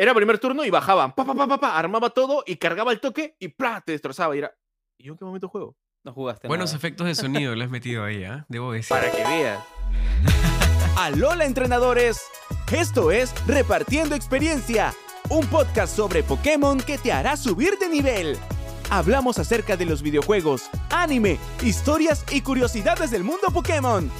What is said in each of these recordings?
Era primer turno y bajaban, pa, pa, pa, pa, pa, armaba todo y cargaba el toque y ¡plá! te destrozaba. Y era, ¿y yo en qué momento juego? No jugaste Buenos nada. efectos de sonido le has metido ahí, ¿ah? Debo decir. Para que veas. Alola entrenadores, esto es Repartiendo Experiencia, un podcast sobre Pokémon que te hará subir de nivel. Hablamos acerca de los videojuegos, anime, historias y curiosidades del mundo Pokémon.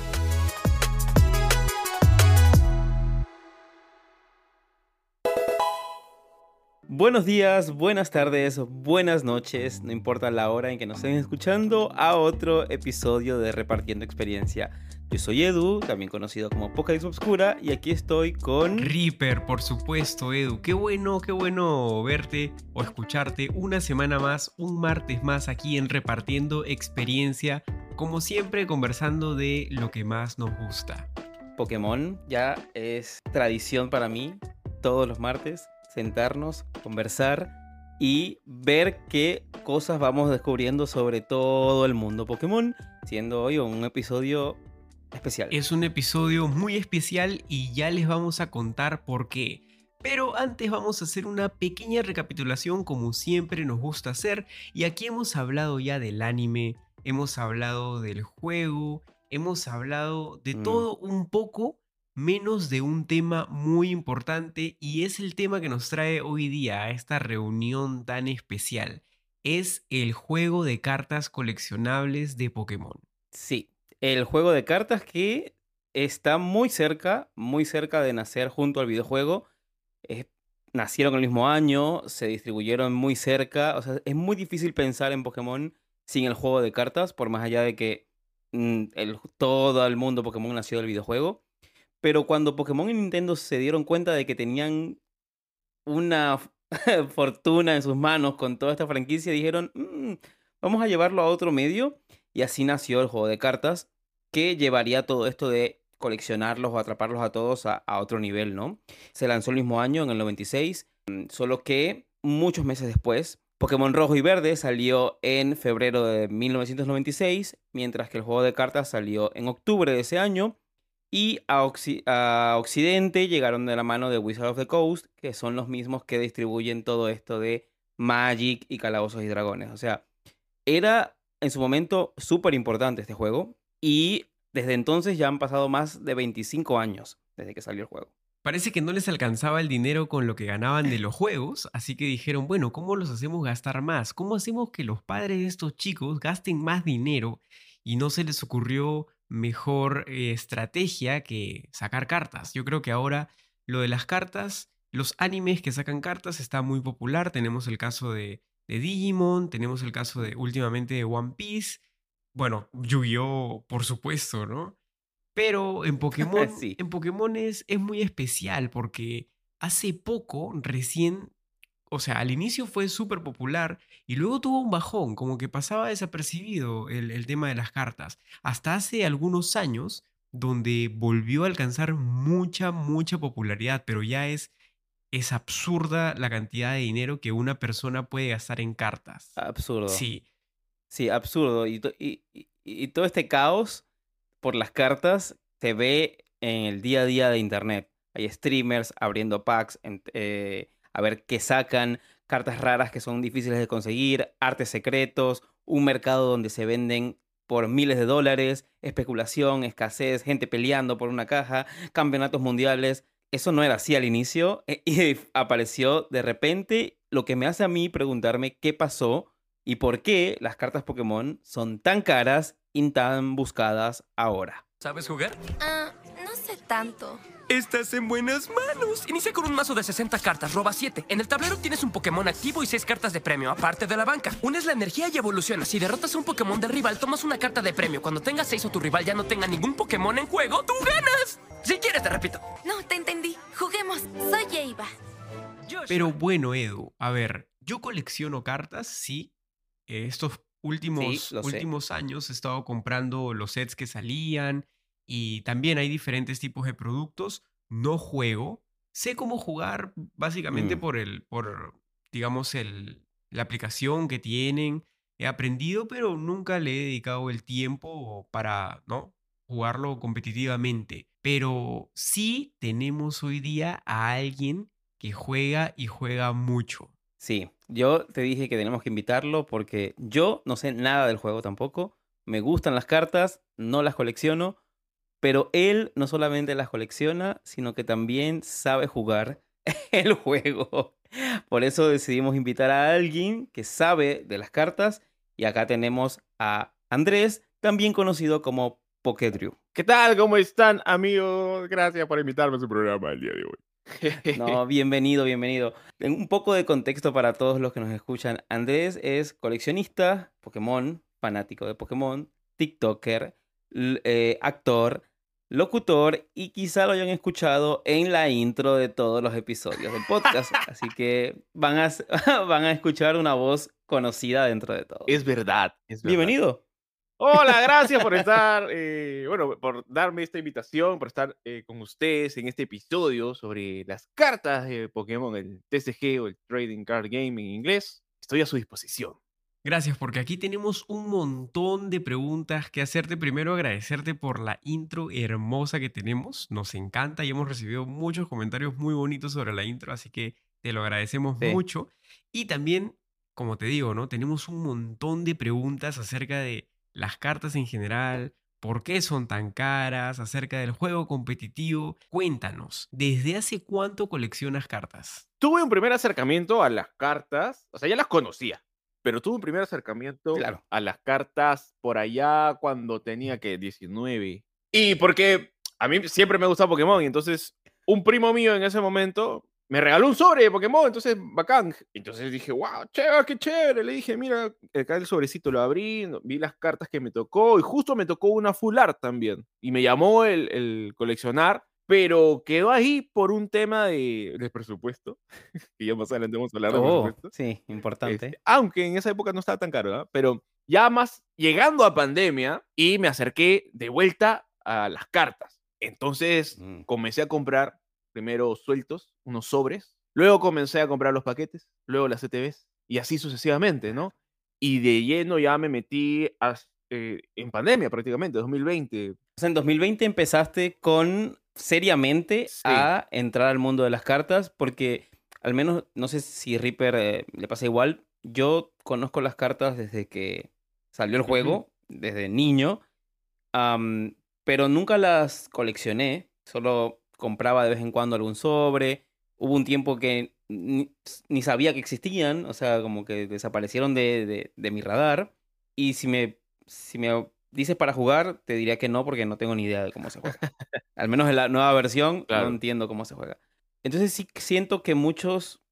Buenos días, buenas tardes, buenas noches, no importa la hora en que nos estén escuchando, a otro episodio de Repartiendo Experiencia. Yo soy Edu, también conocido como Pokédex Obscura, y aquí estoy con... Reaper, por supuesto, Edu. Qué bueno, qué bueno verte o escucharte una semana más, un martes más aquí en Repartiendo Experiencia, como siempre conversando de lo que más nos gusta. Pokémon. Ya es tradición para mí, todos los martes, sentarnos, conversar y ver qué cosas vamos descubriendo sobre todo el mundo Pokémon, siendo hoy un episodio especial. Es un episodio muy especial y ya les vamos a contar por qué. Pero antes vamos a hacer una pequeña recapitulación como siempre nos gusta hacer y aquí hemos hablado ya del anime, hemos hablado del juego, hemos hablado de Mm. todo un poco menos de un tema muy importante y es el tema que nos trae hoy día a esta reunión tan especial. Es el juego de cartas coleccionables de Pokémon. Sí, el juego de cartas que está muy cerca, muy cerca de nacer junto al videojuego. Nacieron el mismo año, se distribuyeron muy cerca. O sea, es muy difícil pensar en Pokémon sin el juego de cartas, por más allá de que mm, todo el mundo Pokémon nació del videojuego. Pero cuando Pokémon y Nintendo se dieron cuenta de que tenían una fortuna en sus manos con toda esta franquicia, dijeron, "Mm, vamos a llevarlo a otro medio. Y así nació el juego de cartas, que llevaría todo esto de coleccionarlos o atraparlos a todos a, a otro nivel, ¿no? Se lanzó el mismo año, en el 96, mm, solo que muchos meses después, Pokémon Rojo y Verde salió en febrero de 1996, mientras que el juego de cartas salió en octubre de ese año. Y a, Occi- a Occidente llegaron de la mano de Wizard of the Coast, que son los mismos que distribuyen todo esto de Magic y Calabozos y Dragones. O sea, era en su momento súper importante este juego y desde entonces ya han pasado más de 25 años desde que salió el juego. Parece que no les alcanzaba el dinero con lo que ganaban de los juegos, así que dijeron, bueno, ¿cómo los hacemos gastar más? ¿Cómo hacemos que los padres de estos chicos gasten más dinero? Y no se les ocurrió mejor eh, estrategia que sacar cartas. Yo creo que ahora lo de las cartas, los animes que sacan cartas está muy popular. Tenemos el caso de, de Digimon, tenemos el caso de últimamente de One Piece. Bueno, Yu-Gi-Oh, por supuesto, ¿no? Pero en Pokémon, Sí. en Pokémon es, es muy especial porque hace poco, recién, o sea, al inicio fue súper popular y luego tuvo un bajón, como que pasaba desapercibido el, el tema de las cartas. Hasta hace algunos años, donde volvió a alcanzar mucha, mucha popularidad, pero ya es, es absurda la cantidad de dinero que una persona puede gastar en cartas. Absurdo. Sí, Sí, absurdo. Y, y- y todo este caos por las cartas se ve en el día a día de Internet. Hay streamers abriendo packs, en- eh, a ver qué sacan, cartas raras que son difíciles de conseguir, artes secretos, un mercado donde se venden por miles de dólares, especulación, escasez, gente peleando por una caja, campeonatos mundiales. Eso no era así al inicio eh, y apareció de repente, lo que me hace a mí preguntarme qué pasó y por qué las cartas Pokémon son tan caras y tan buscadas ahora. ¿Sabes jugar? Ah, no sé tanto. Estás en buenas manos. Inicia con un mazo de 60 cartas, roba 7. En el tablero tienes un Pokémon activo y 6 cartas de premio, aparte de la banca. Unes la energía y evolucionas. Si derrotas a un Pokémon del rival, tomas una carta de premio. Cuando tengas 6 o tu rival ya no tenga ningún Pokémon en juego, ¡tú ganas! Si quieres, te repito. No, te entendí. Juguemos. Soy Eva. Joshua. Pero bueno, Edu, a ver, yo colecciono cartas, sí. Eh, Estos últimos, sé. últimos años he estado comprando los sets que salían y también hay diferentes tipos de productos. No juego. Sé cómo jugar básicamente Mm. por el, por, digamos, el, la aplicación que tienen. He aprendido, pero nunca le he dedicado el tiempo para, ¿no? Jugarlo competitivamente. Pero sí tenemos hoy día a alguien que juega y juega mucho. Sí, yo te dije que tenemos que invitarlo porque yo no sé nada del juego tampoco. Me gustan las cartas, no las colecciono, pero él no solamente las colecciona, sino que también sabe jugar el juego. Por eso decidimos invitar a alguien que sabe de las cartas y acá tenemos a Andrés, también conocido como Pokedrew. ¿Qué tal? ¿Cómo están, amigos? Gracias por invitarme a su programa el día de hoy. No, bienvenido, bienvenido. En un poco de contexto para todos los que nos escuchan. Andrés es coleccionista, Pokémon, fanático de Pokémon, TikToker, eh, actor, locutor y quizá lo hayan escuchado en la intro de todos los episodios del podcast. Así que van a, van a escuchar una voz conocida dentro de todo. Es verdad, es verdad. Bienvenido. Hola, gracias por estar, eh, bueno, por darme esta invitación, por estar eh, con ustedes en este episodio sobre las cartas de Pokémon, el TCG o el Trading Card Game en inglés. Estoy a su disposición. Gracias, porque aquí tenemos un montón de preguntas que hacerte. Primero, agradecerte por la intro hermosa que tenemos. Nos encanta y hemos recibido muchos comentarios muy bonitos sobre la intro, así que te lo agradecemos Sí. mucho. Y también, como te digo, ¿no? Tenemos un montón de preguntas acerca de las cartas en general, por qué son tan caras, acerca del juego competitivo. Cuéntanos, ¿desde hace cuánto coleccionas cartas? Tuve un primer acercamiento a las cartas, o sea, ya las conocía, pero tuve un primer acercamiento Claro. a las cartas por allá cuando tenía que 19. Y porque a mí siempre me ha gustado Pokémon, y entonces un primo mío en ese momento me regaló un sobre de Pokémon, entonces bacán. Entonces dije, wow, chévere, qué chévere. Le dije, mira, acá el sobrecito lo abrí, vi las cartas que me tocó, y justo me tocó una full art también. Y me llamó el, el coleccionar, pero quedó ahí por un tema de, de presupuesto, que ya más adelante vamos a hablar de Oh, presupuesto. sí, importante. Este, aunque en esa época no estaba tan caro, ¿ah? Pero ya más llegando a pandemia y me acerqué de vuelta a las cartas. Entonces Mm. comencé a comprar primero sueltos, unos sobres, luego comencé a comprar los paquetes, luego las CTVs y así sucesivamente, ¿no? Y de lleno ya me metí as- eh, en pandemia prácticamente, 2020. O sea, en 2020 empezaste con seriamente Sí. a entrar al mundo de las cartas, porque al menos, no sé si Reaper eh, le pasa igual, yo conozco las cartas desde que salió el juego, desde niño, pero nunca las coleccioné, solo compraba de vez en cuando algún sobre, hubo un tiempo que ni, ni sabía que existían, o sea, como que desaparecieron de, de- de mi radar, y si me, si me dices para jugar, te diría que no, porque no tengo ni idea de cómo se juega. Al menos en la nueva versión, Claro. no entiendo cómo se juega. Entonces sí siento que muchos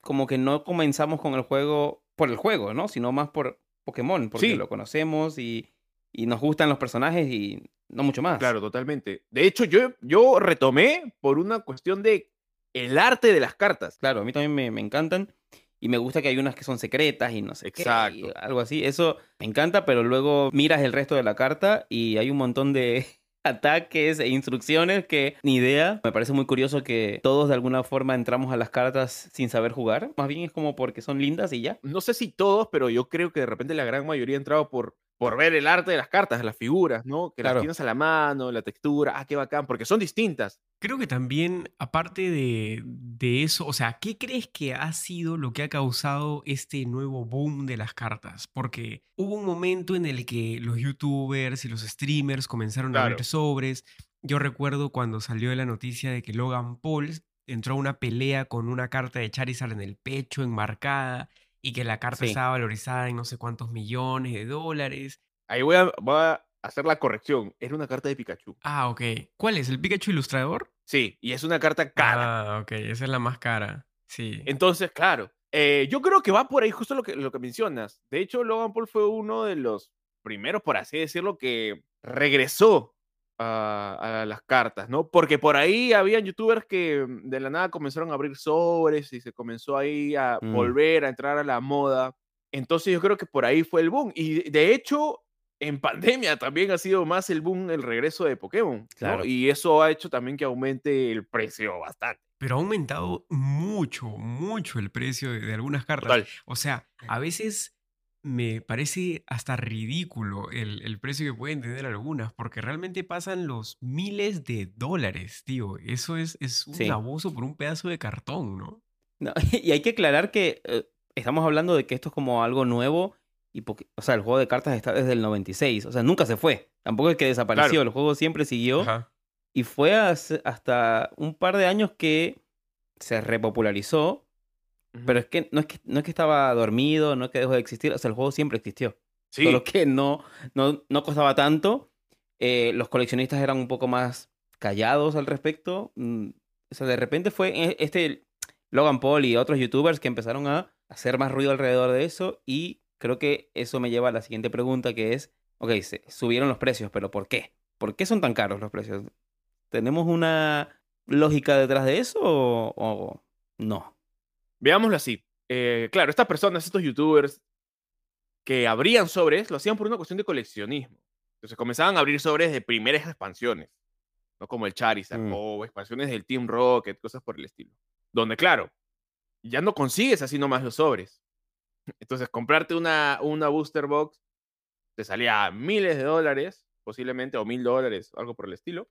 como que no comenzamos con el juego por el juego, ¿no? Sino más por Pokémon, porque Sí. lo conocemos y, y nos gustan los personajes y no mucho más. Claro, totalmente. De hecho, yo, yo retomé por una cuestión de el arte de las cartas. Claro, a mí también me, me encantan y me gusta que hay unas que son secretas y no sé qué, Exacto. algo así. Eso me encanta, pero luego miras el resto de la carta y hay un montón de ataques e instrucciones que ni idea. Me parece muy curioso que todos de alguna forma entramos a las cartas sin saber jugar. Más bien es como porque son lindas y ya. no sé si todos, pero yo creo que de repente la gran mayoría ha entrado por, por ver el arte de las cartas, las figuras, ¿no? Que Claro. las tienes a la mano, la textura, ah, qué bacán, porque son distintas. Creo que también, aparte de, de eso, o sea, ¿qué crees que ha sido lo que ha causado este nuevo boom de las cartas? Porque hubo un momento en el que los youtubers y los streamers comenzaron a abrir sobres. Yo recuerdo cuando salió la noticia de que Logan Paul entró a una pelea con una carta de Charizard en el pecho, enmarcada, y que la carta Sí. estaba valorizada en no sé cuántos millones de dólares. Ahí voy a, voy a hacer la corrección. Era una carta de Pikachu. Ah, ok. ¿Cuál es? ¿El Pikachu ilustrador? Sí, y es una carta cara. Ah, ok, esa es la más cara. Sí. Entonces, claro, eh, yo creo que va por ahí justo lo que, lo que mencionas. De hecho, Logan Paul fue uno de los primeros, por así decirlo, que regresó a, a las cartas, ¿no? Porque por ahí habían youtubers que mm, de la nada comenzaron a abrir sobres y se comenzó ahí a Mm. volver a entrar a la moda. Entonces yo creo que por ahí fue el boom. Y de hecho, en pandemia también ha sido más el boom el regreso de Pokémon. ¿no? Claro. Y eso ha hecho también que aumente el precio bastante. Pero ha aumentado mucho, mucho el precio de, de algunas cartas. Total. O sea, a veces me parece hasta ridículo el, el precio que pueden tener algunas, porque realmente pasan los miles de dólares, tío. Eso es, es un Sí. abuso por un pedazo de cartón, ¿no? No, y hay que aclarar que eh, estamos hablando de que esto es como algo nuevo y porque, o sea, el juego de cartas está desde el 96, o sea, nunca se fue. Tampoco es que desapareció, Claro. el juego siempre siguió Ajá. y fue hace- hasta un par de años que se repopularizó, pero es que no es que no es que estaba dormido, no es que dejó de existir, o sea, el juego siempre existió. Sí, Solo que no, no, no costaba tanto. eh, los coleccionistas eran un poco más callados al respecto. mm, O sea, de repente fue e- este Logan Paul y otros youtubers que empezaron a hacer más ruido alrededor de eso. Y creo que eso me lleva a la siguiente pregunta que es, ok, se subieron los precios, pero ¿por qué? ¿Por qué son tan caros los precios? ¿Tenemos una lógica detrás de eso o, o no? Veámoslo así. Eh, claro, estas personas, estos youtubers que abrían sobres, lo hacían por una cuestión de coleccionismo. Entonces comenzaban a abrir sobres de primeras expansiones, no como el Charizard, Mm. o expansiones del Team Rocket, cosas por el estilo. Donde, claro, ya no consigues así nomás los sobres. Entonces, comprarte una, una booster box te salía miles de dólares, posiblemente, o mil dólares, algo por el estilo.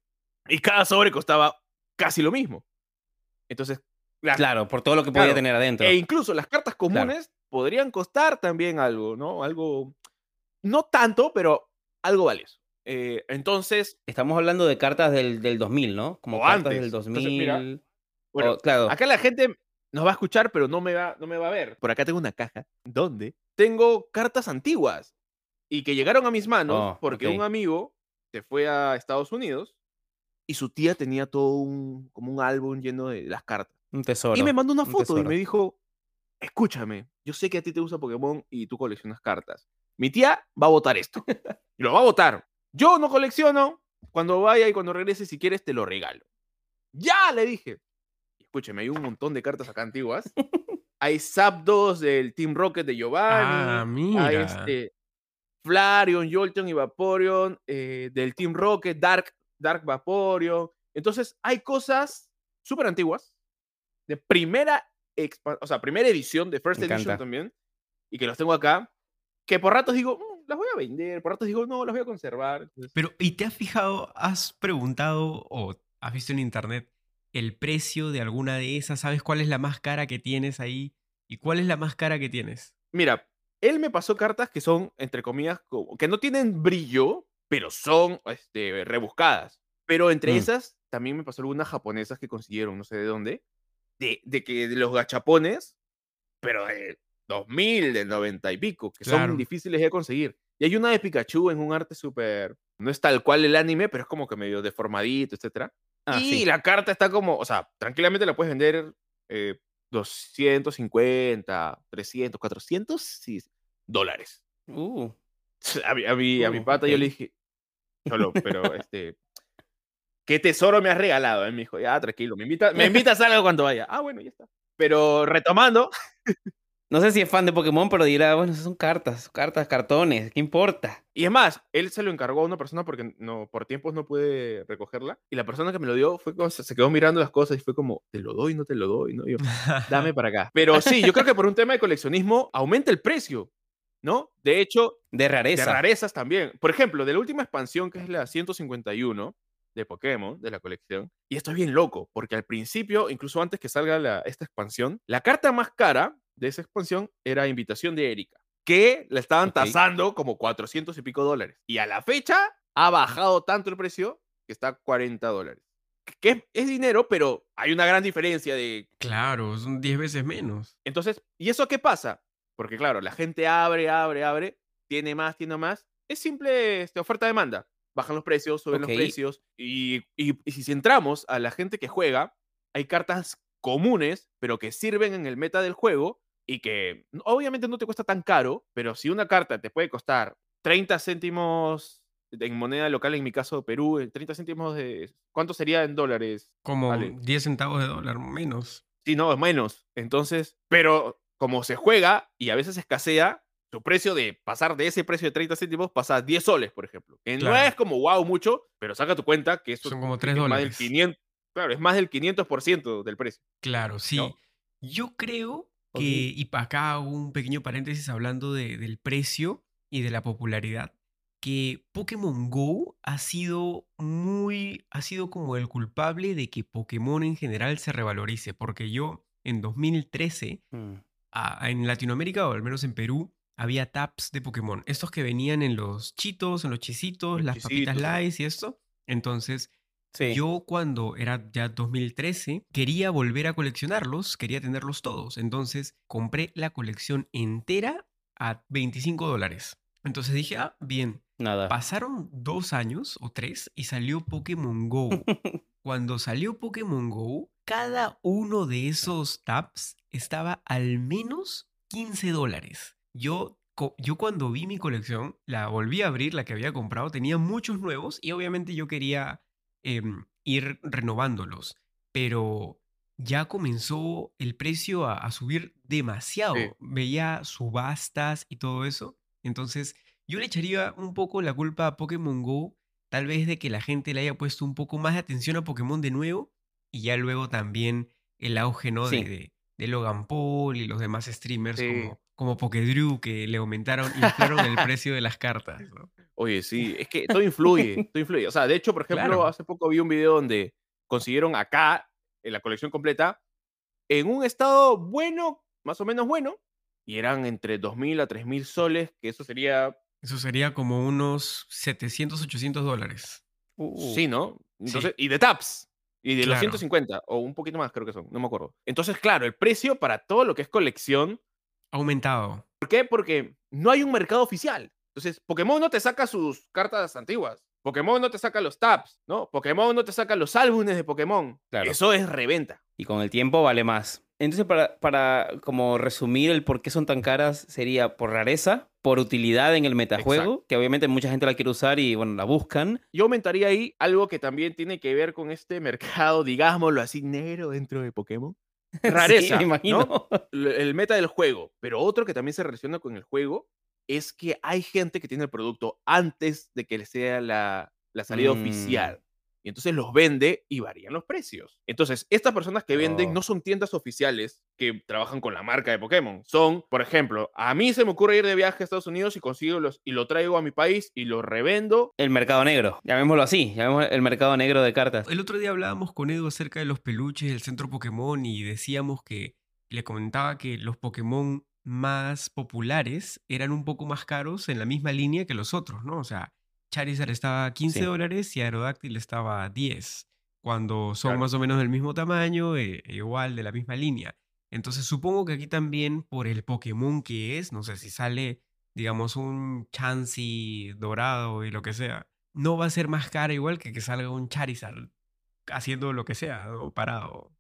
Y cada sobre costaba casi lo mismo. Entonces, las- Claro, por todo lo que podía tener adentro. e incluso las cartas comunes podrían costar también algo, ¿no? Algo, no tanto, pero algo valioso. Eh, entonces, Estamos hablando de cartas del, del 2000, ¿no? Como O cartas antes. del Entonces, 2000. mira, bueno, o- claro. acá la gente nos va a escuchar, pero no me va, no me va a ver. Por acá tengo una caja donde tengo cartas antiguas y que llegaron a mis manos Oh, porque un amigo se fue a Estados Unidos y su tía tenía todo un, como un álbum lleno de las cartas. Un tesoro. Y me mandó una un foto y tesoro. me dijo, escúchame, yo sé que a ti te gusta Pokémon y tú coleccionas cartas. Mi tía va a votar esto. Y lo va a votar. Yo no colecciono. Cuando vaya y cuando regrese, si quieres, te lo regalo. Ya, le dije. Escúchame, hay un montón de cartas acá antiguas. hay Zapdos del Team Rocket de Giovanni. Ah, mira. Hay este, Flareon, Jolteon y Vaporeon eh, del Team Rocket, Dark, Dark Vaporeon. Entonces, hay cosas súper antiguas, de primera, o sea, primera edición, de First Edition también, y que los tengo acá, que por ratos digo, "Mm, las voy a vender, por ratos digo, no, las voy a conservar. Entonces, Pero, ¿y te has fijado, has preguntado o has visto en internet el precio de alguna de esas? ¿Sabes cuál es la más cara que tienes ahí? ¿Y cuál es la más cara que tienes? Mira, él me pasó cartas que son, entre comillas, como- que no tienen brillo, pero son este, rebuscadas. Pero entre Mm. esas, también me pasó algunas japonesas que consiguieron, no sé de dónde, de, de que de los gachapones, pero de 2000, del 90 y pico, que Claro. son difíciles de conseguir. Y hay una de Pikachu en un arte súper, no es tal cual el anime, pero es como que medio deformadito, etcétera. Ah, y sí. la carta está como, o sea, tranquilamente la puedes vender eh, 250, 300, 400 sí, dólares. Uh, A mi, a mi, a mi Uh, pata yo le dije, Cholo, pero este, ¿qué tesoro me has regalado? Él me dijo, ya, tranquilo, me, invita, me invitas a algo cuando vaya. Ah, bueno, ya está. Pero retomando, no sé si es fan de Pokémon, pero dirá, bueno, son cartas, cartas, cartones, ¿qué importa? y es más, él se lo encargó a una persona porque no, por tiempos no pude recogerla. Y la persona que me lo dio fue como- se se quedó mirando las cosas y fue como, te lo doy, no te lo doy, ¿no? Y yo, dame para acá. Pero sí, yo creo que por un tema de coleccionismo aumenta el precio, ¿no? De hecho, De rareza. de rarezas también. Por ejemplo, de la última expansión, que es la 151 de Pokémon, de la colección. Y esto es bien loco, porque al principio, incluso antes que salga la- esta expansión, la carta más cara de esa expansión era Invitación de Erika, que la estaban tasando como 400 y pico dólares. Y a la fecha ha bajado tanto el precio que está a 40 dólares. Que es, es dinero, pero hay una gran diferencia de Claro, son 10 veces menos. entonces, ¿y eso qué pasa? Porque claro, la gente abre, abre, abre, tiene más, tiene más. Es simple este, oferta-demanda. Bajan los precios, suben los precios. Y, y- y si centramos a la gente que juega, hay cartas comunes, pero que sirven en el meta del juego y que obviamente no te cuesta tan caro, pero si una carta te puede costar 30 céntimos en moneda local, en mi caso Perú, eh, 30 céntimos de... ¿Cuánto sería en dólares? Como Vale. 10 centavos de dólar menos. Sí, no, menos. Entonces, pero como se juega y a veces escasea, su precio de pasar de ese precio de 30 céntimos pasa a 10 soles, por ejemplo. Que no es como wow mucho, pero saca tu cuenta que eso Son como es 3 más del dólares. 500, claro, es más del 500% del precio. Claro, sí. ¿no? Yo creo que, y pa- acá hago un pequeño paréntesis hablando de- del precio y de la popularidad, que Pokémon Go ha sido muy, ha sido como el culpable de que Pokémon en general se revalorice, porque yo en 2013 Mm. a- en Latinoamérica, o al menos en Perú, había taps de Pokémon. Estos que venían en los chitos, en los chisitos, Los las papitas chisitos, sí. Lays y esto. Entonces, Sí. yo cuando era ya 2013, quería volver a coleccionarlos, quería tenerlos todos. Entonces, compré la colección entera a 25 dólares. Entonces dije, ah, bien. Nada. Pasaron dos años o tres y salió Pokémon Go. Cuando salió Pokémon Go, cada uno de esos tabs estaba al menos 15 dólares. Yo, yo cuando vi mi colección, la volví a abrir, la que había comprado, tenía muchos nuevos y obviamente yo quería em, ir renovándolos. Pero ya comenzó el precio a, a subir demasiado. Sí. Veía subastas y todo eso. Entonces, yo le echaría un poco la culpa a Pokémon Go tal vez de que la gente le haya puesto un poco más de atención a Pokémon de nuevo y ya luego también el auge, ¿no? De, de, de Logan Paul y los demás streamers Sí. como, como Pokédrew que le aumentaron, inflaron el precio de las cartas, ¿no? Oye, sí, es que todo influye, todo influye. O sea, de hecho, por ejemplo, Claro. hace poco vi un video donde consiguieron acá, en la colección completa, en un estado bueno, más o menos bueno, y eran entre 2.000 a 3.000 soles, que eso sería, Eso sería como unos 700, 800 dólares. Uh, sí, ¿no? Entonces, y de taps, y de los Claro. 150, o un poquito más creo que son, no me acuerdo. Entonces, claro, el precio para todo lo que es colección, aumentado. ¿por qué? Porque no hay un mercado oficial. Entonces, Pokémon no te saca sus cartas antiguas. Pokémon no te saca los tabs, ¿no? Pokémon no te saca los álbumes de Pokémon. Claro. Eso es reventa. Y con el tiempo vale más. Entonces, para, para como resumir el por qué son tan caras, sería por rareza, por utilidad en el metajuego, que obviamente mucha gente la quiere usar y bueno, la buscan. Yo aumentaría ahí algo que también tiene que ver con este mercado, digámoslo así, negro dentro de Pokémon. Rareza, Sí, me imagino. ¿no? el el meta del juego. Pero otro que también se relaciona con el juego es que hay gente que tiene el producto antes de que sea la, la salida Mm. oficial. Y entonces los vende y varían los precios. Entonces, estas personas que venden Oh. no son tiendas oficiales que trabajan con la marca de Pokémon. Son, por ejemplo, a mí se me ocurre ir de viaje a Estados Unidos y consigo los y lo traigo a mi país y lo revendo. El mercado negro, llamémoslo así, llamémoslo el mercado negro de cartas. El otro día hablábamos con Edu acerca de los peluches del centro Pokémon y decíamos que le comentaba que los Pokémon más populares eran un poco más caros en la misma línea que los otros, ¿no? O sea, Charizard estaba a 15 Sí. dólares y Aerodactyl estaba a 10, cuando son Claro. más o menos del mismo tamaño, e- e igual de la misma línea. Entonces supongo que aquí también por el Pokémon que es, no sé si sale, digamos, un Chansey dorado y lo que sea, no va a ser más caro igual que que salga un Charizard haciendo lo que sea, o parado.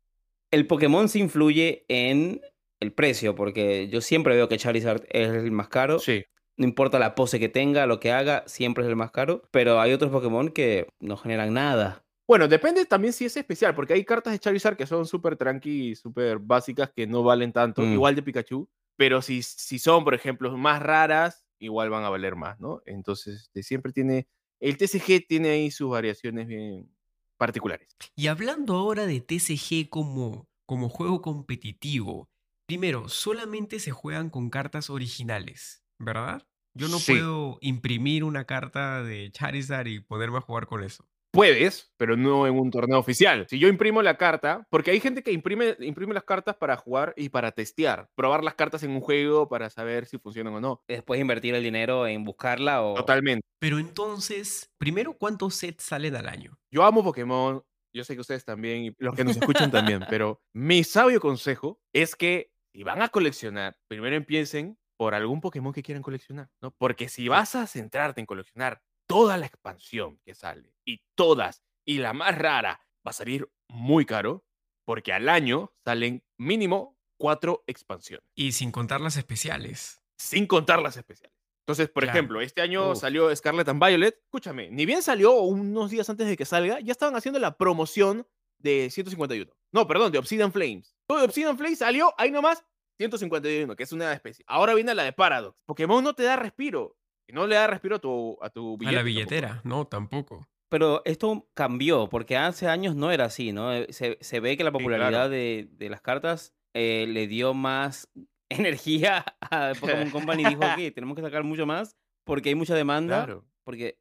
El Pokémon sí influye en el precio, porque yo siempre veo que Charizard es el más caro. Sí. No importa la pose que tenga, lo que haga, siempre es el más caro. Pero hay otros Pokémon que no generan nada. Bueno, depende también si es especial, porque hay cartas de Charizard que son súper tranqui, súper básicas, que no valen tanto, Mm. igual de Pikachu, pero si, si son, por ejemplo, más raras, igual van a valer más, ¿no? Entonces, este, siempre tiene, el TCG tiene ahí sus variaciones bien particulares. Y hablando ahora de TCG como, como juego competitivo, primero, solamente se juegan con cartas originales, ¿verdad? Yo no Sí. puedo imprimir una carta de Charizard y ponerme a jugar con eso. Puedes, pero no en un torneo oficial. Si yo imprimo la carta, porque hay gente que imprime, imprime las cartas para jugar y para testear, probar las cartas en un juego para saber si funcionan o no. Después invertir el dinero en buscarla o... Totalmente. Pero entonces, primero, ¿cuántos sets salen al año? Yo amo Pokémon, yo sé que ustedes también y los que nos escuchan también, pero mi sabio consejo es que si van a coleccionar, primero empiecen por algún Pokémon que quieran coleccionar, ¿no? Porque si vas a centrarte en coleccionar toda la expansión que sale y todas y la más rara va a salir muy caro porque al año salen mínimo cuatro expansiones, Y sin contar las especiales. sin contar las especiales. Entonces, por Claro. ejemplo, este año Uf. salió Scarlet and Violet. Escúchame, ni bien salió unos días antes de que salga, ya estaban haciendo la promoción de 151. No, perdón, de Obsidian Flames. Todo de Obsidian Flames salió ahí nomás 151, que es una especie. Ahora viene la de Paradox. Pokémon no te da respiro. Y no le da respiro a tu, a tu A billete la tampoco. billetera, no, tampoco. Pero esto cambió, porque hace años no era así, ¿no? Eh, Se, se ve que la claro. popularidad de, de las cartas eh, le dio más energía a Pokémon Company y dijo, ok, tenemos que sacar mucho más porque hay mucha demanda. Claro. Porque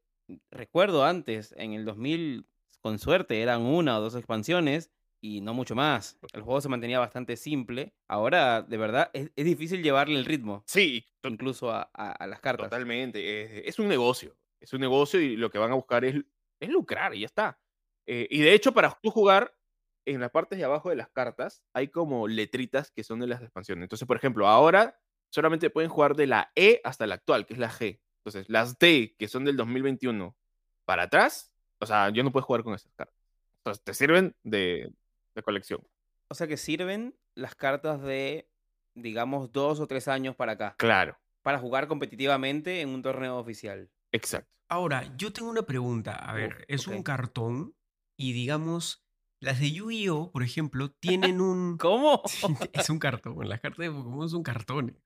recuerdo antes, en el 2000, con suerte, eran una o dos expansiones y no mucho más. El juego se mantenía bastante simple. Ahora, de verdad, es, es difícil llevarle el ritmo, Sí, incluso a, a- a las cartas. totalmente. Es, es un negocio. Es un negocio y lo que van a buscar es, es lucrar y ya está. Eh, y de hecho, para tú jugar, en las partes de abajo de las cartas hay como letritas que son de las expansiones. Entonces, por ejemplo, ahora solamente pueden jugar de la E hasta la actual, que es la G. Entonces, las D, que son del 2021 para atrás, o sea, yo no puedo jugar con esas cartas. Entonces, te sirven de, de colección. O sea que sirven las cartas de, digamos, dos o tres años para acá, Claro, para jugar competitivamente en un torneo oficial. exacto. Ahora, yo tengo una pregunta. A ver, es un cartón y digamos, las de Yu-Gi-Oh, por ejemplo, tienen un... ¿Cómo? Es un cartón. Las cartas de Pokémon son cartones.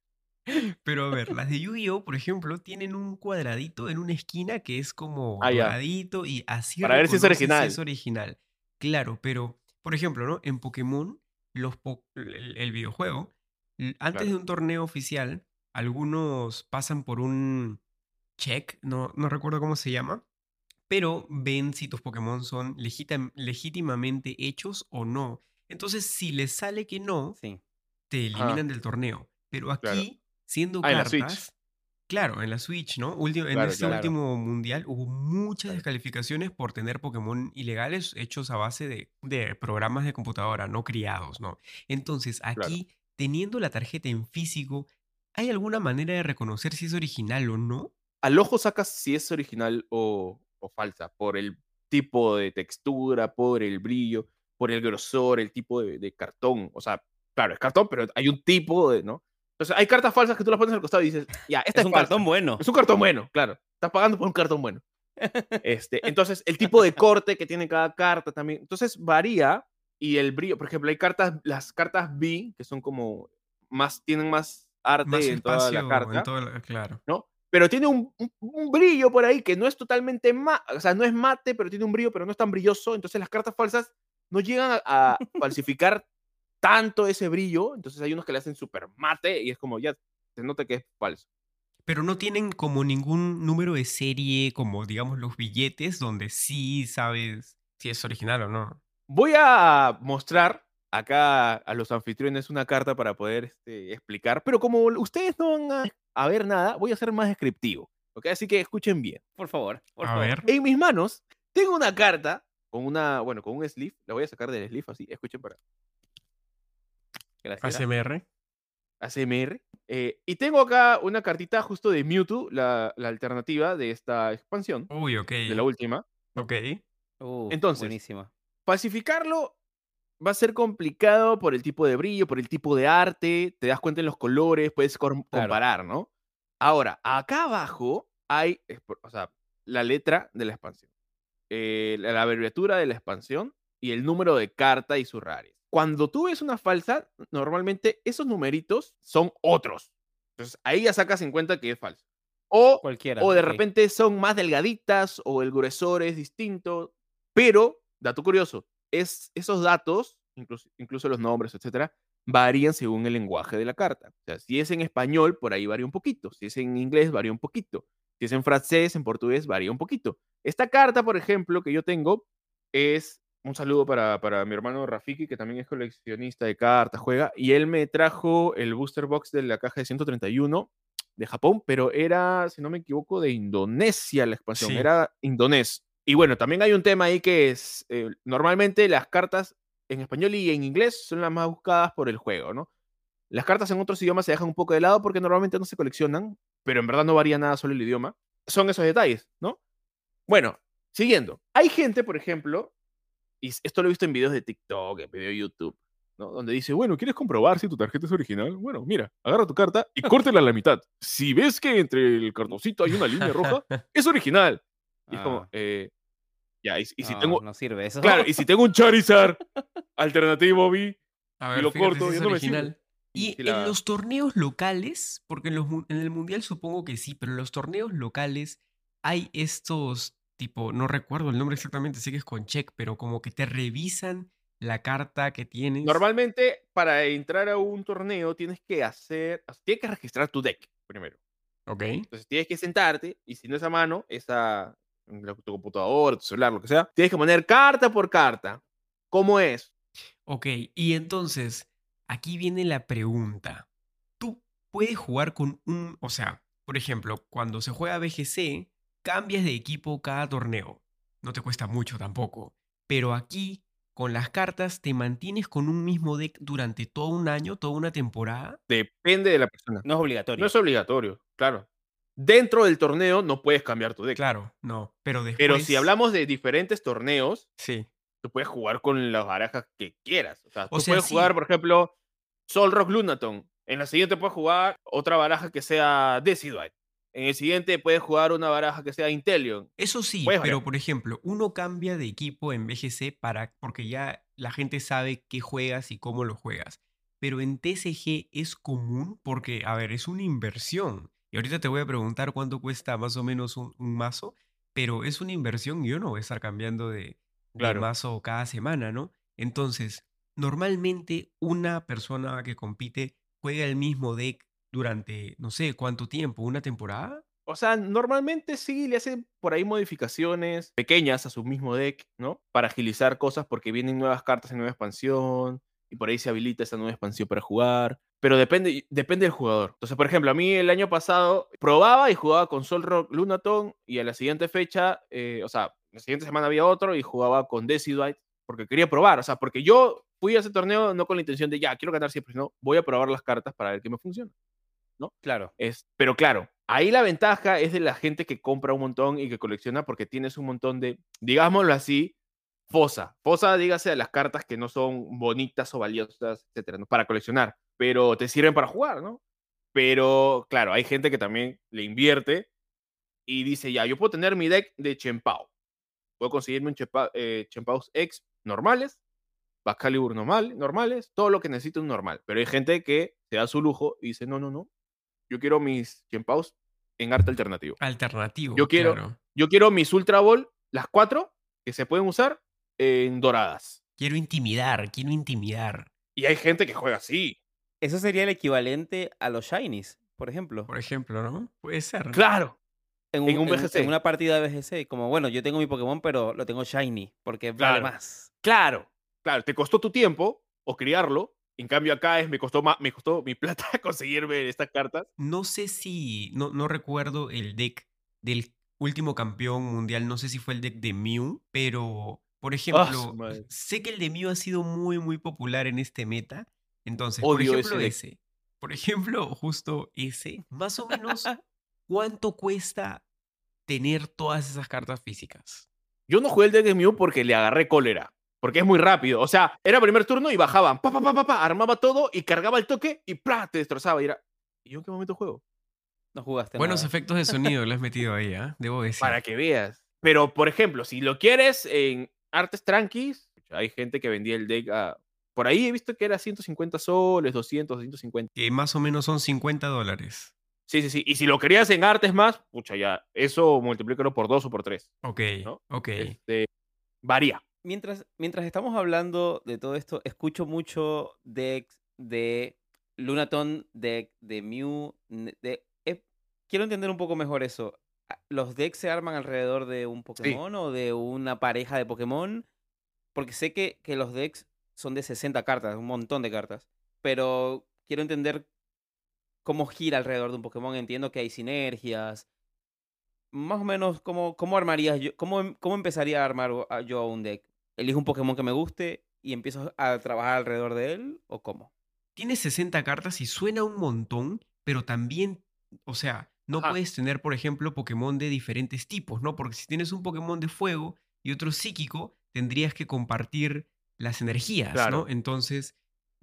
Pero a ver, las de Yu-Gi-Oh, por ejemplo, tienen un cuadradito en una esquina que es como Ah, ya. doradito y así Para ver si es original. es original. Claro, pero, por ejemplo, ¿no? En Pokémon, los po- el, el videojuego, antes Claro. de un torneo oficial, algunos pasan por un check, no, no recuerdo cómo se llama, pero ven si tus Pokémon son legítimamente hechos o no. Entonces, si les sale que no, Sí. te eliminan del torneo. Pero Claro. aquí, siendo Ah, en la Switch. cartas, claro, en la Switch, ¿no? Último- en este claro. último mundial hubo muchas descalificaciones por tener Pokémon ilegales hechos a base de, de programas de computadora, no criados, ¿no? Entonces, aquí, teniendo la tarjeta en físico, ¿hay alguna manera de reconocer si es original o no? al ojo sacas si es original o, o falsa, por el tipo de textura, por el brillo, por el grosor, el tipo de, de cartón. O sea, claro, es cartón, pero hay un tipo de, ¿no? Entonces, hay cartas falsas que tú las pones al costado y dices, ya, esta Es es, un falsa. cartón bueno. Es un cartón bueno, claro. Estás pagando por un cartón bueno. Este, entonces, el tipo de corte que tiene cada carta también. Entonces, varía y el brillo. Por ejemplo, hay cartas, las cartas B, que son como más, tienen más arte Más en toda la carta. en todo el- claro. ¿no? Pero tiene un, un- un brillo por ahí que no es totalmente mate, o sea, no es mate, pero tiene un brillo, pero no es tan brilloso. Entonces las cartas falsas no llegan a, a falsificar tanto ese brillo. Entonces hay unos que le hacen súper mate y es como ya se nota que es falso. Pero no tienen como ningún número de serie, como digamos los billetes, donde sí sabes si es original o no. Voy a mostrar acá a los anfitriones una carta para poder este, explicar, pero como ustedes no van a, a ver nada, voy a ser más descriptivo. ¿ok? Así que escuchen bien. Por favor, por A favor. ver. En mis manos tengo una carta con una, bueno, con un sleeve. La voy a sacar del sleeve así. Escuchen para Gracias. ASMR. ACMR. Eh, y tengo acá una cartita justo de Mewtwo, la, la alternativa de esta expansión, Uy, ok. de la última. Ok. Uf, Entonces, Buenísima. Falsificarlo va a ser complicado por el tipo de brillo, por el tipo de arte. Te das cuenta en los colores, puedes Claro. comparar, ¿no? Ahora, acá abajo hay, o sea, la letra de la expansión, eh, la la abreviatura de la expansión y el número de carta y sus rares. Cuando tú ves una falsa, normalmente esos numeritos son otros. Entonces ahí ya sacas en cuenta que es falso. O, Cualquiera. o de ok. repente son más delgaditas o el gruesor es distinto. Pero, dato curioso, es, esos datos, incluso, incluso los nombres, etcétera, varían según el lenguaje de la carta. O sea, si es en español, por ahí varía un poquito. Si es en inglés, varía un poquito. Si es en francés, en portugués, varía un poquito. Esta carta, por ejemplo, que yo tengo, es un saludo para, para mi hermano Rafiki, que también es coleccionista de cartas, juega, y él me trajo el booster box de la caja de 131 de Japón, pero era, si no me equivoco, de Indonesia la expansión, Sí. era indonés. Y bueno, también hay un tema ahí que es, eh, normalmente las cartas en español y en inglés son las más buscadas por el juego, ¿no? Las cartas en otros idiomas se dejan un poco de lado porque normalmente no se coleccionan, pero en verdad no varía nada solo el idioma. Son esos detalles, ¿no? Bueno, siguiendo. Hay gente, por ejemplo, y esto lo he visto en videos de TikTok, en video de YouTube, ¿no? Donde dice, bueno, ¿quieres comprobar si tu tarjeta es original? Bueno, mira, agarra tu carta y córtela a la mitad. Si ves que entre el cartoncito hay una línea roja, es original. Y es como, Ah, eh, ya, y, y si no, tengo, no sirve eso. claro, y si tengo un Charizard alternativo, vi, A Y lo corto si y es no me sirve. original. Y si en la- los torneos locales, porque en, los en el mundial supongo que sí, pero en los torneos locales hay estos tipo, no recuerdo el nombre exactamente, sé que es con check, pero como que te revisan la carta que tienes. Normalmente, para entrar a un torneo, tienes que hacer. Tienes que registrar tu deck primero. Ok. Entonces tienes que sentarte y si no es a mano, es a en la- tu computador, tu celular, lo que sea. Tienes que poner carta por carta. ¿Cómo es? Ok, y entonces, aquí viene la pregunta. Tú puedes jugar con un, o sea, por ejemplo, cuando se juega BGC, cambias de equipo cada torneo. No te cuesta mucho tampoco. Pero aquí, con las cartas, te mantienes con un mismo deck durante todo un año, toda una temporada. Depende de la persona. No es obligatorio. No es obligatorio, claro. Dentro del torneo no puedes cambiar tu deck. Claro, no. Pero después. Pero si hablamos de diferentes torneos, Sí. tú puedes jugar con las barajas que quieras. O sea, O tú sea, puedes sí. jugar, por ejemplo, Sol Rock Lunaton. En la siguiente puedes jugar otra baraja que sea Decidueye. En el siguiente puedes jugar una baraja que sea Inteleon. Eso sí, Puedes pero variar. por ejemplo, uno cambia de equipo en BGC para, porque ya la gente sabe qué juegas y cómo lo juegas. Pero en TCG es común porque, a ver, es una inversión. Y ahorita te voy a preguntar cuánto cuesta más o menos un, un mazo, pero es una inversión y yo no voy a estar cambiando de, de mazo cada semana, ¿no? Entonces, normalmente una persona que compite juega el mismo deck durante, no sé, cuánto tiempo, una temporada. O sea, normalmente sí le hacen por ahí modificaciones pequeñas a su mismo deck, ¿no? Para agilizar cosas porque vienen nuevas cartas en nueva expansión y por ahí se habilita esa nueva expansión para jugar. Pero depende, depende del jugador. Entonces, por ejemplo, a mí el año pasado probaba y jugaba con Sol Rock Lunaton y a la siguiente fecha, eh, o sea, la siguiente semana había otro y jugaba con Decidueye porque quería probar. O sea, porque yo fui a ese torneo no con la intención de ya, quiero ganar siempre, sino voy a probar las cartas para ver qué me funciona. Claro. Es, pero claro, ahí la ventaja es de la gente que compra un montón y que colecciona porque tienes un montón de, digámoslo así, fosa. Fosa, dígase, a las cartas que no son bonitas o valiosas, etcétera, ¿no? para coleccionar, pero te sirven para jugar, ¿no? Pero claro, hay gente que también le invierte y dice, ya, yo puedo tener mi deck de Chempao. Puedo conseguirme un Chempa- eh, Chempaos X normales, Excalibur normal, normales, todo lo que necesito es normal. Pero hay gente que se da su lujo y dice, no, no, no, yo quiero mis Chempaos en arte alternativo. Alternativo. Yo quiero- claro. Yo quiero mis Ultra Ball, las cuatro, que se pueden usar en doradas. Quiero intimidar, quiero intimidar. Y hay gente que juega así. Eso sería el equivalente a los Shinies, por ejemplo. Por ejemplo, ¿no? Puede ser. Claro. En en un VGC. En una partida de VGC. Como, bueno, yo tengo mi Pokémon, pero lo tengo Shiny, porque vale Claro. más. Claro. Claro, te costó tu tiempo o criarlo. En cambio acá es, me costó, ma- me costó mi plata conseguirme estas cartas. No sé si. No, no recuerdo el deck del último campeón mundial. No sé si fue el deck de Mew. Pero, por Ah, ejemplo, sé que el de Mew ha sido muy, muy popular en este meta. Entonces, Odio por ese ejemplo, deck. ese. Por ejemplo, justo ese. Más o menos, ¿cuánto cuesta tener todas esas cartas físicas? Yo no jugué el deck de Mew porque le agarré cólera. Porque es muy rápido. O sea, era primer turno y bajaban. Pa, pa, pa, pa, pa, armaba todo y cargaba el toque y ¡plá! te destrozaba. Y era. ¿Y yo en qué momento juego? No jugaste Buenos nada. efectos de sonido le has metido ahí, ¿ah? Debo decir. Para que veas. Pero, por ejemplo, si lo quieres en artes tranquis, hay gente que vendía el deck a. Por ahí he visto que era 150 soles, 200, 150. Que más o menos son 50 dólares. Sí, sí, sí. Y si lo querías en artes más, pucha, ya. Eso multiplícalo por dos o por tres. Ok, ¿No? ok. Este, varía. Mientras, mientras estamos hablando de todo esto, escucho mucho decks de Lunaton, deck de Mew. De, eh, quiero entender un poco mejor eso. Ah, ¿Los decks se arman alrededor de un Pokémon o de una pareja de Pokémon? Porque sé que, que los decks son de 60 cartas, un montón de cartas. Pero quiero entender cómo gira alrededor de un Pokémon. Entiendo que hay sinergias. Más o menos, ¿cómo, cómo armarías yo? Cómo, em- ¿Cómo empezaría a armar a- yo un deck? ¿Elijo un Pokémon que me guste y empiezo a trabajar alrededor de él? ¿O cómo? Tiene 60 cartas y suena un montón, pero también, o sea, no Ajá. puedes tener, por ejemplo, Pokémon de diferentes tipos, ¿no? Porque si tienes un Pokémon de fuego y otro psíquico, tendrías que compartir las energías, Claro. ¿no? Entonces,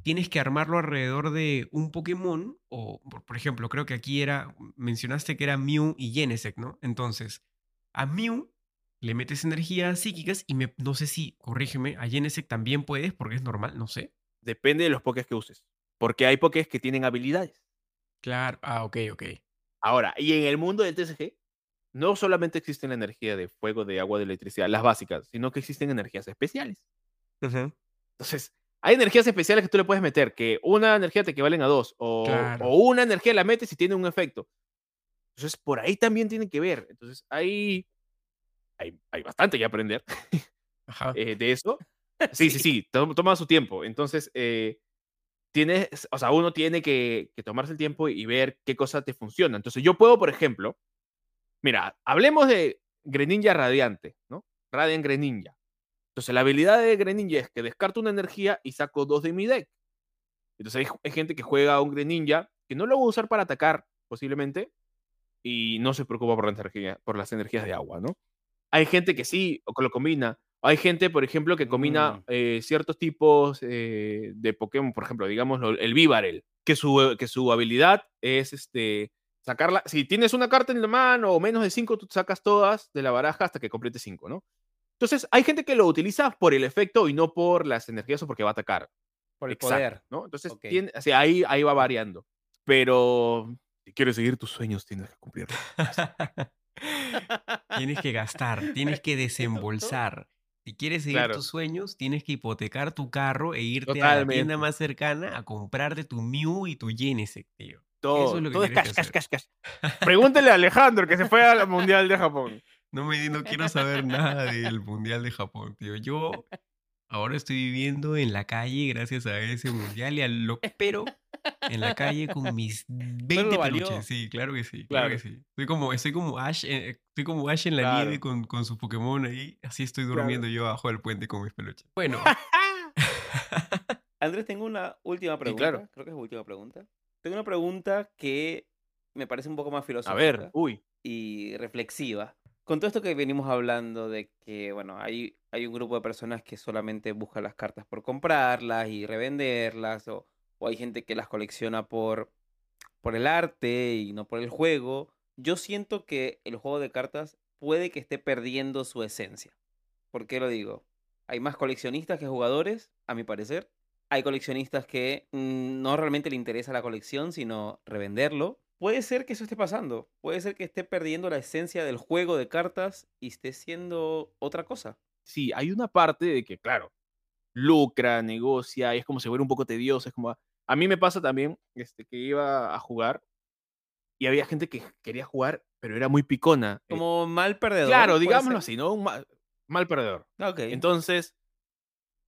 tienes que armarlo alrededor de un Pokémon, o por, por ejemplo, creo que aquí era, mencionaste que era Mew y Genesect, ¿no? Entonces, a Mew le metes energías psíquicas y me, no sé si, corrígeme, a Genesect también puedes, porque es normal, no sé. Depende de los pokés que uses. Porque hay pokés que tienen habilidades. Claro, ah, ok, ok. Ahora, y en el mundo del TCG, no solamente existe la energía de fuego, de agua, de electricidad, las básicas, sino que existen energías especiales. Entonces, hay energías especiales que tú le puedes meter, que una energía te equivalen a dos, o, Claro. o una energía la metes y tiene un efecto. Entonces, por ahí también tiene que ver. Entonces, hay, hay, hay bastante que aprender Ajá. eh, de eso. Sí, sí, sí, to- toma su tiempo. Entonces, eh, tienes, o sea, uno tiene que, que tomarse el tiempo y ver qué cosa te funciona. Entonces, yo puedo, por ejemplo, mira, hablemos de Greninja Radiante, ¿no? Radiant Greninja. Entonces, la habilidad de Greninja es que descarto una energía y saco dos de mi deck. Entonces, hay, hay gente que juega a un Greninja que no lo va a usar para atacar, posiblemente, y no se preocupa por, la energía, por las energías de agua, ¿no? Hay gente que sí, o que lo combina. Hay gente, por ejemplo, que combina Mm. eh, ciertos tipos eh, de Pokémon, por ejemplo, digamos el Vivarel, que su, que su habilidad es este, sacarla. Si tienes una carta en la mano o menos de cinco, tú sacas todas de la baraja hasta que complete cinco, ¿no? Entonces, hay gente que lo utiliza por el efecto y no por las energías o porque va a atacar. Por el Exacto, poder. ¿no? Entonces, Ok. tiene- o sea, ahí, ahí va variando. Pero si quieres seguir tus sueños, tienes que cumplirlos. tienes que gastar, tienes que desembolsar. Si quieres seguir Claro. tus sueños, tienes que hipotecar tu carro e irte a la tienda más cercana a comprarte tu Mew y tu Genesect, tío. Todo, es lo que todo es tienes cash, que cash, cash, cash. Pregúntale a Alejandro que se fue al Mundial de Japón. No me no quiero saber nada del Mundial de Japón, tío. Yo ahora estoy viviendo en la calle gracias a ese Mundial y a lo pero en la calle con mis 20 valió. peluches. Sí, claro que sí, claro, que sí. Soy como, soy como Ash, eh, estoy como Ash en la Claro. nieve con, con su Pokémon ahí. Así estoy Claro. durmiendo yo abajo del puente con mis peluches. Bueno, Andrés, tengo una última pregunta. claro. Creo que es la última pregunta. Tengo una pregunta que me parece un poco más A filosófica ver, uy. y reflexiva. Con todo esto que venimos hablando de que, bueno, hay, hay un grupo de personas que solamente busca las cartas por comprarlas y revenderlas, o, hay gente que las colecciona por, por el arte y no por el juego. Yo siento que el juego de cartas puede que esté perdiendo su esencia. ¿Por qué lo digo? Hay más coleccionistas que jugadores, a mi parecer. Hay coleccionistas que mm, no realmente le interesa la colección, sino revenderlo. Puede ser que eso esté pasando. Puede ser que esté perdiendo la esencia del juego de cartas y esté siendo otra cosa. Sí, hay una parte de que, claro, lucra, negocia, y es como se vuelve un poco tedioso. Es como, a mí me pasa también este, que iba a jugar y había gente que quería jugar, pero era muy picona. Eh, Como mal perdedor. claro, digámoslo ser. así, ¿no? Un mal, mal perdedor. Ok. Entonces,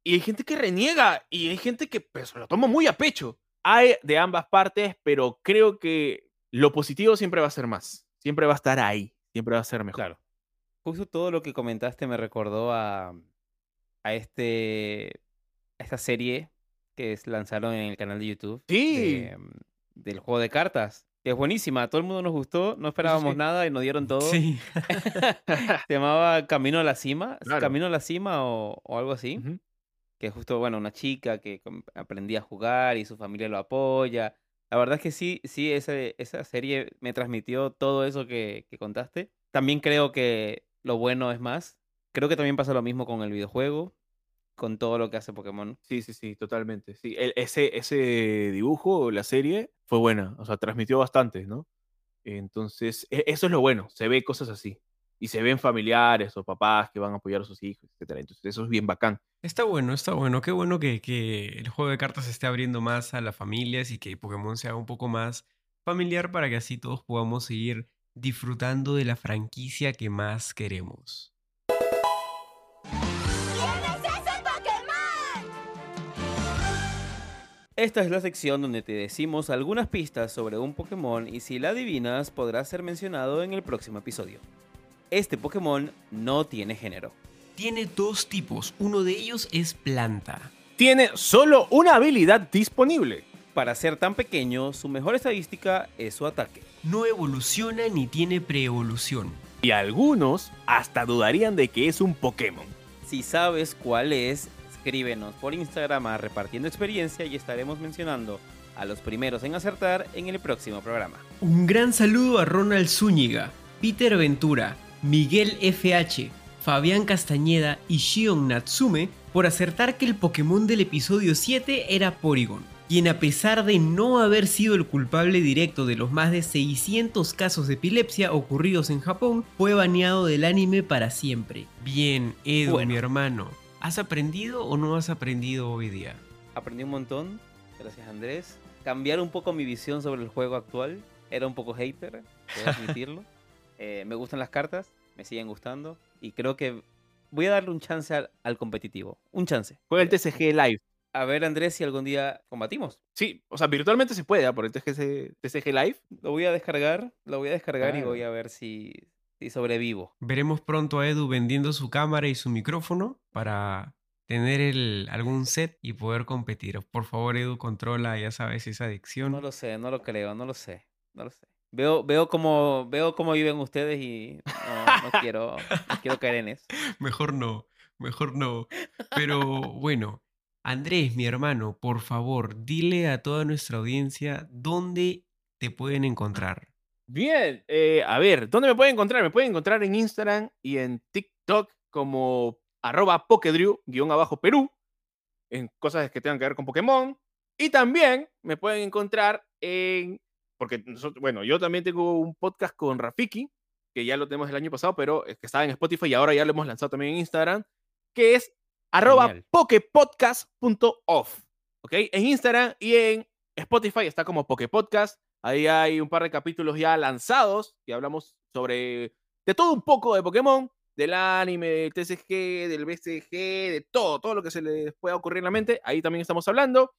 y hay gente que reniega y hay gente que pues, lo toma muy a pecho. Hay de ambas partes, pero creo que lo positivo siempre va a ser más. Siempre va a estar ahí. Siempre va a ser mejor. Claro. Justo todo lo que comentaste me recordó a, a este a esta serie que es- lanzaron en el canal de YouTube Sí. de, mm, del juego de cartas. Que es buenísima, a todo el mundo nos gustó, no esperábamos sí. nada y nos dieron todo. sí. Se llamaba Camino a la Cima, Claro. Camino a la Cima o, o algo así. Ujú. que justo, bueno, una chica que com- aprendía a jugar y su familia lo apoya. La verdad es que sí, sí, esa, serie me transmitió todo eso que, contaste. También creo que lo bueno es más. Creo que también pasa lo mismo con el videojuego, con todo lo que hace Pokémon. Sí, sí, sí, totalmente. Sí, el- ese, ese dibujo, la serie, fue buena. O sea, transmitió bastante, ¿no? Entonces, e- eso es lo bueno. Se ve cosas así. Y se ven familiares o papás que van a apoyar a sus hijos, etcétera. Entonces, eso es bien bacán. Está bueno, está bueno. Qué bueno que, que el juego de cartas se esté abriendo más a las familias y que Pokémon sea un poco más familiar para que así todos podamos seguir disfrutando de la franquicia que más queremos. Esta es la sección donde te decimos algunas pistas sobre un Pokémon y si la adivinas podrá ser mencionado en el próximo episodio. Este Pokémon no tiene género. Tiene dos tipos, uno de ellos es planta. Tiene solo una habilidad disponible. Para ser tan pequeño, su mejor estadística es su ataque. No evoluciona ni tiene preevolución. Y algunos hasta dudarían de que es un Pokémon. Si sabes cuál es, escríbenos por Instagram a Repartiendo Experiencia y estaremos mencionando a los primeros en acertar en el próximo programa. Un gran saludo a Ronald Zúñiga, Peter Ventura, Miguel FH, Fabián Castañeda y Shion Natsume por acertar que el Pokémon del episodio 7 era Porygon, quien a pesar de no haber sido el culpable directo de los más de 600 casos de epilepsia ocurridos en Japón, fue baneado del anime para siempre. Bien, Edu, Bueno. mi hermano. ¿Has aprendido o no has aprendido hoy día? Aprendí un montón, gracias Andrés. Cambiar un poco mi visión sobre el juego actual. Era un poco hater, debo admitirlo. Eh, me gustan las cartas, me siguen gustando. Y creo que voy a darle un chance al, al competitivo. Un chance. Juega el TCG Live. A ver, Andrés, si algún día combatimos. Sí, o sea, virtualmente se puede, ¿ah? por el TCG, TCG Live. Lo voy a descargar, lo voy a descargar y voy a ver si, si sobrevivo. Veremos pronto a Edu vendiendo su cámara y su micrófono para tener el, algún set y poder competir. Por favor, Edu, controla, ya sabes, esa adicción. No lo sé, no lo creo, no lo sé, no lo sé. Veo, veo cómo, veo cómo viven ustedes y no, no quiero, no quiero caer en eso. Mejor no, mejor no. Pero bueno, Andrés, mi hermano, por favor, dile a toda nuestra audiencia dónde te pueden encontrar. Bien, eh, a ver, ¿dónde me pueden encontrar? Me pueden encontrar en Instagram y en TikTok como arroba Pokedrew, guion abajo Perú, en cosas que tengan que ver con Pokémon. Y también me pueden encontrar en, porque nosotros, bueno, yo también tengo un podcast con Rafiki, que ya lo tenemos el año pasado, pero es que estaba en Spotify y ahora ya lo hemos lanzado también en Instagram, que es arroba pokepodcast.off. ¿Ok? En Instagram y en Spotify está como Pokepodcast. Ahí hay un par de capítulos ya lanzados y hablamos sobre de todo un poco de Pokémon, del anime, del TCG, del BCG, de todo, todo lo que se les pueda ocurrir en la mente. Ahí también estamos hablando.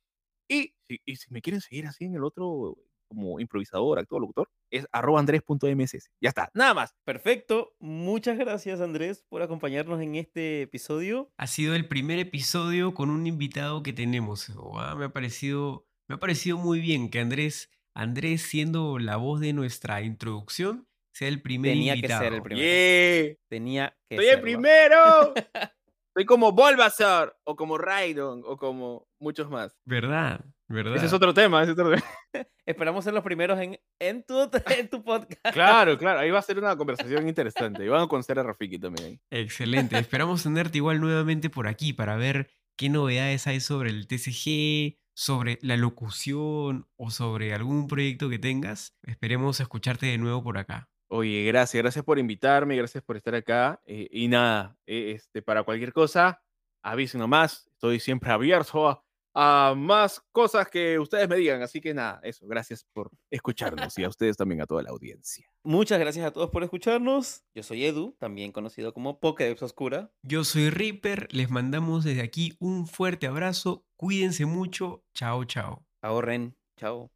Y, si- y si me quieren seguir así en el otro, como improvisador, actor, locutor, es arroba andres.mss. Ya está, nada más. Perfecto, muchas gracias Andrés por acompañarnos en este episodio. Ha sido el primer episodio con un invitado que tenemos. Ah, Me ha parecido, me ha parecido muy bien que Andrés, Andrés siendo la voz de nuestra introducción, sea el primer Tenía que invitado. ser el primero. Yeah. Tenía que Soy el primero. Soy como Bulbasaur o como Raidon o como muchos más. ¿Verdad? ¿Verdad? Ese es otro tema, ese es otro tema. Esperamos ser los primeros en, en, tu, en tu podcast. Claro, claro, ahí va a ser una conversación interesante. Y van a conocer a Rafiki también. Excelente. Esperamos tenerte igual nuevamente por aquí para ver qué novedades hay sobre el TCG, sobre la locución o sobre algún proyecto que tengas. Esperemos escucharte de nuevo por acá. Oye, gracias, gracias por invitarme, gracias por estar acá. eh, y nada, eh, este, para cualquier cosa, avisen nomás. Estoy siempre abierto a, a más cosas que ustedes me digan. Así que nada, eso, gracias por escucharnos y a ustedes también, a toda la audiencia. Muchas gracias a todos por escucharnos. Yo soy Edu, también conocido como Pokédex Oscura. Yo soy Reaper, les mandamos desde aquí un fuerte abrazo, cuídense mucho, chao chao. Ahorren. Chao.